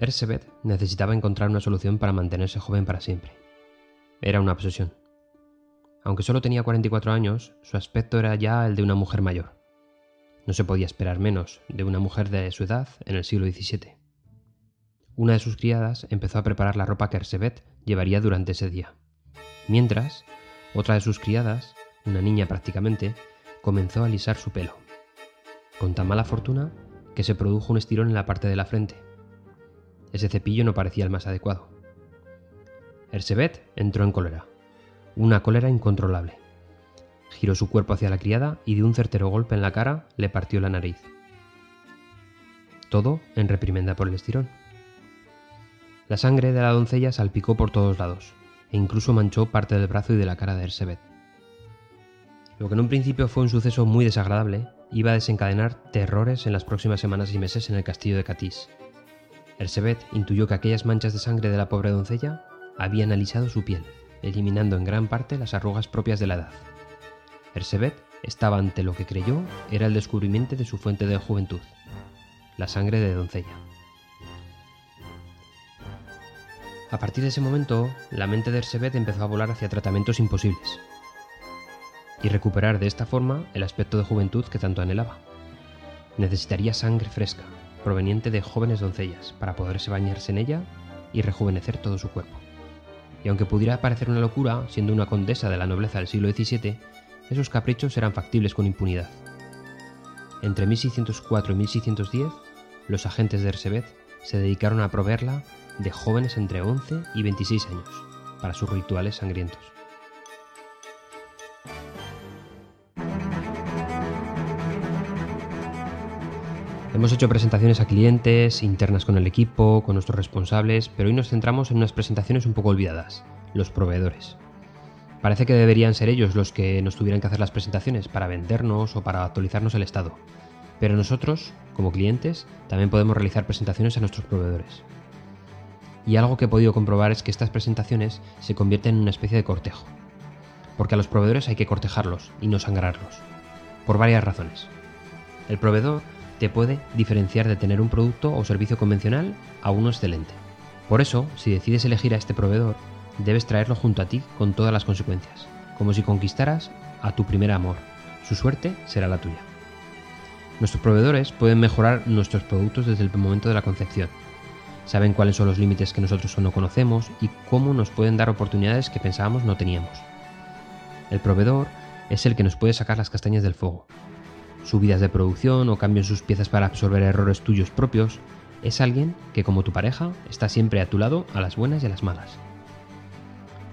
Ersebet necesitaba encontrar una solución para mantenerse joven para siempre. Era una obsesión. Aunque solo tenía 44 años, su aspecto era ya el de una mujer mayor. No se podía esperar menos de una mujer de su edad en el siglo XVII. Una de sus criadas empezó a preparar la ropa que Ersebet llevaría durante ese día. Mientras, otra de sus criadas, una niña prácticamente, comenzó a alisar su pelo. Con tan mala fortuna que se produjo un estirón en la parte de la frente. Ese cepillo no parecía el más adecuado. Ersebet entró en cólera. Una cólera incontrolable. Giró su cuerpo hacia la criada y de un certero golpe en la cara le partió la nariz. Todo en reprimenda por el estirón. La sangre de la doncella salpicó por todos lados, e incluso manchó parte del brazo y de la cara de Ersebet. Lo que en un principio fue un suceso muy desagradable, iba a desencadenar terrores en las próximas semanas y meses en el castillo de Catís. Ersebet intuyó que aquellas manchas de sangre de la pobre doncella habían alisado su piel, eliminando en gran parte las arrugas propias de la edad. Ersebet estaba ante lo que creyó era el descubrimiento de su fuente de juventud, la sangre de doncella. A partir de ese momento, la mente de Ersebet empezó a volar hacia tratamientos imposibles y recuperar de esta forma el aspecto de juventud que tanto anhelaba. Necesitaría sangre fresca, proveniente de jóvenes doncellas, para poderse bañarse en ella y rejuvenecer todo su cuerpo. Y aunque pudiera parecer una locura, siendo una condesa de la nobleza del siglo XVII, esos caprichos eran factibles con impunidad. Entre 1604 y 1610, los agentes de Ersebet se dedicaron a proveerla de jóvenes entre 11 y 26 años para sus rituales sangrientos. Hemos hecho presentaciones a clientes, internas con el equipo, con nuestros responsables, pero hoy nos centramos en unas presentaciones un poco olvidadas, los proveedores. Parece que deberían ser ellos los que nos tuvieran que hacer las presentaciones para vendernos o para actualizarnos el estado. Pero nosotros, como clientes, también podemos realizar presentaciones a nuestros proveedores. Y algo que he podido comprobar es que estas presentaciones se convierten en una especie de cortejo. Porque a los proveedores hay que cortejarlos y no sangrarlos. Por varias razones. El proveedor te puede diferenciar de tener un producto o servicio convencional a uno excelente. Por eso, si decides elegir a este proveedor, debes traerlo junto a ti con todas las consecuencias, como si conquistaras a tu primer amor. Su suerte será la tuya. Nuestros proveedores pueden mejorar nuestros productos desde el momento de la concepción. Saben cuáles son los límites que nosotros no conocemos y cómo nos pueden dar oportunidades que pensábamos no teníamos. El proveedor es el que nos puede sacar las castañas del fuego, subidas de producción o cambios en sus piezas para absorber errores tuyos propios, es alguien que como tu pareja está siempre a tu lado a las buenas y a las malas.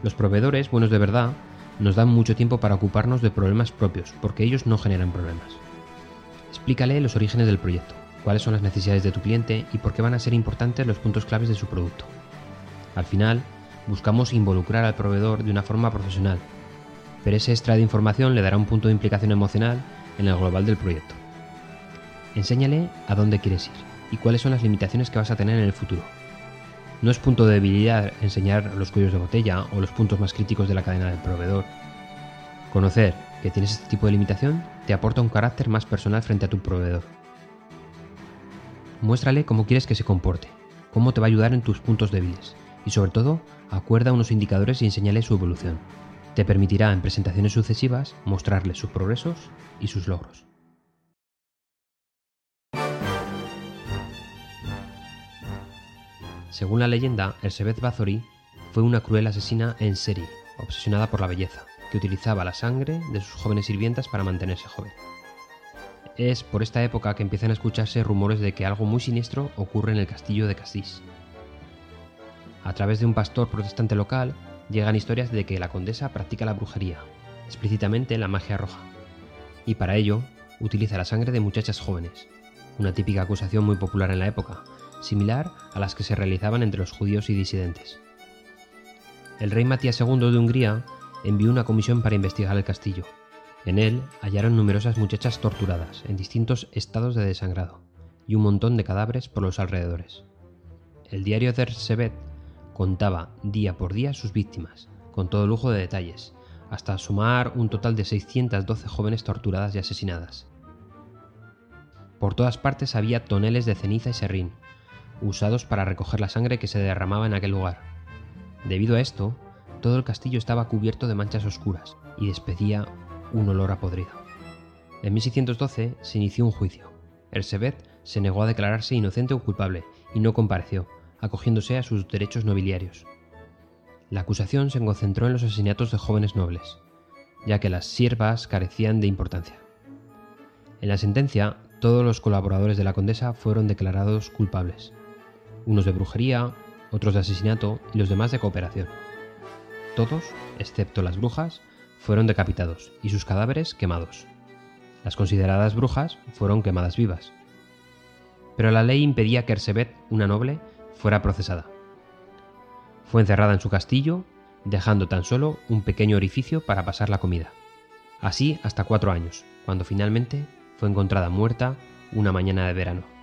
Los proveedores, buenos de verdad, nos dan mucho tiempo para ocuparnos de problemas propios, porque ellos no generan problemas. Explícale los orígenes del proyecto, cuáles son las necesidades de tu cliente y por qué van a ser importantes los puntos claves de su producto. Al final, buscamos involucrar al proveedor de una forma profesional, pero ese extra de información le dará un punto de implicación emocional en el global del proyecto. Enséñale a dónde quieres ir y cuáles son las limitaciones que vas a tener en el futuro. No es punto de debilidad enseñar los cuellos de botella o los puntos más críticos de la cadena del proveedor. Conocer que tienes este tipo de limitación te aporta un carácter más personal frente a tu proveedor. Muéstrale cómo quieres que se comporte, cómo te va a ayudar en tus puntos débiles y sobre todo acuerda unos indicadores y enséñale su evolución. Te permitirá en presentaciones sucesivas mostrarle sus progresos y sus logros. Según la leyenda, Elsebeth Bathory fue una cruel asesina en serie, obsesionada por la belleza, que utilizaba la sangre de sus jóvenes sirvientas para mantenerse joven. Es por esta época que empiezan a escucharse rumores de que algo muy siniestro ocurre en el castillo de Cassis. A través de un pastor protestante local, llegan historias de que la condesa practica la brujería, explícitamente la magia roja, y para ello utiliza la sangre de muchachas jóvenes, una típica acusación muy popular en la época, similar a las que se realizaban entre los judíos y disidentes. El rey Matías II de Hungría envió una comisión para investigar el castillo. En él hallaron numerosas muchachas torturadas en distintos estados de desangrado y un montón de cadáveres por los alrededores. El diario Sebet contaba día por día sus víctimas, con todo lujo de detalles, hasta sumar un total de 612 jóvenes torturadas y asesinadas. Por todas partes había toneles de ceniza y serrín, usados para recoger la sangre que se derramaba en aquel lugar. Debido a esto, todo el castillo estaba cubierto de manchas oscuras y despedía un olor a podrido. En 1612 se inició un juicio. Ersebet se negó a declararse inocente o culpable y no compareció, acogiéndose a sus derechos nobiliarios. La acusación se concentró en los asesinatos de jóvenes nobles, ya que las siervas carecían de importancia. En la sentencia, todos los colaboradores de la condesa fueron declarados culpables, unos de brujería, otros de asesinato y los demás de cooperación. Todos, excepto las brujas, fueron decapitados y sus cadáveres quemados. Las consideradas brujas fueron quemadas vivas. Pero la ley impedía que Ersebet, una noble, fuera procesada. Fue encerrada en su castillo, dejando tan solo un pequeño orificio para pasar la comida. Así hasta cuatro años, cuando finalmente fue encontrada muerta una mañana de verano.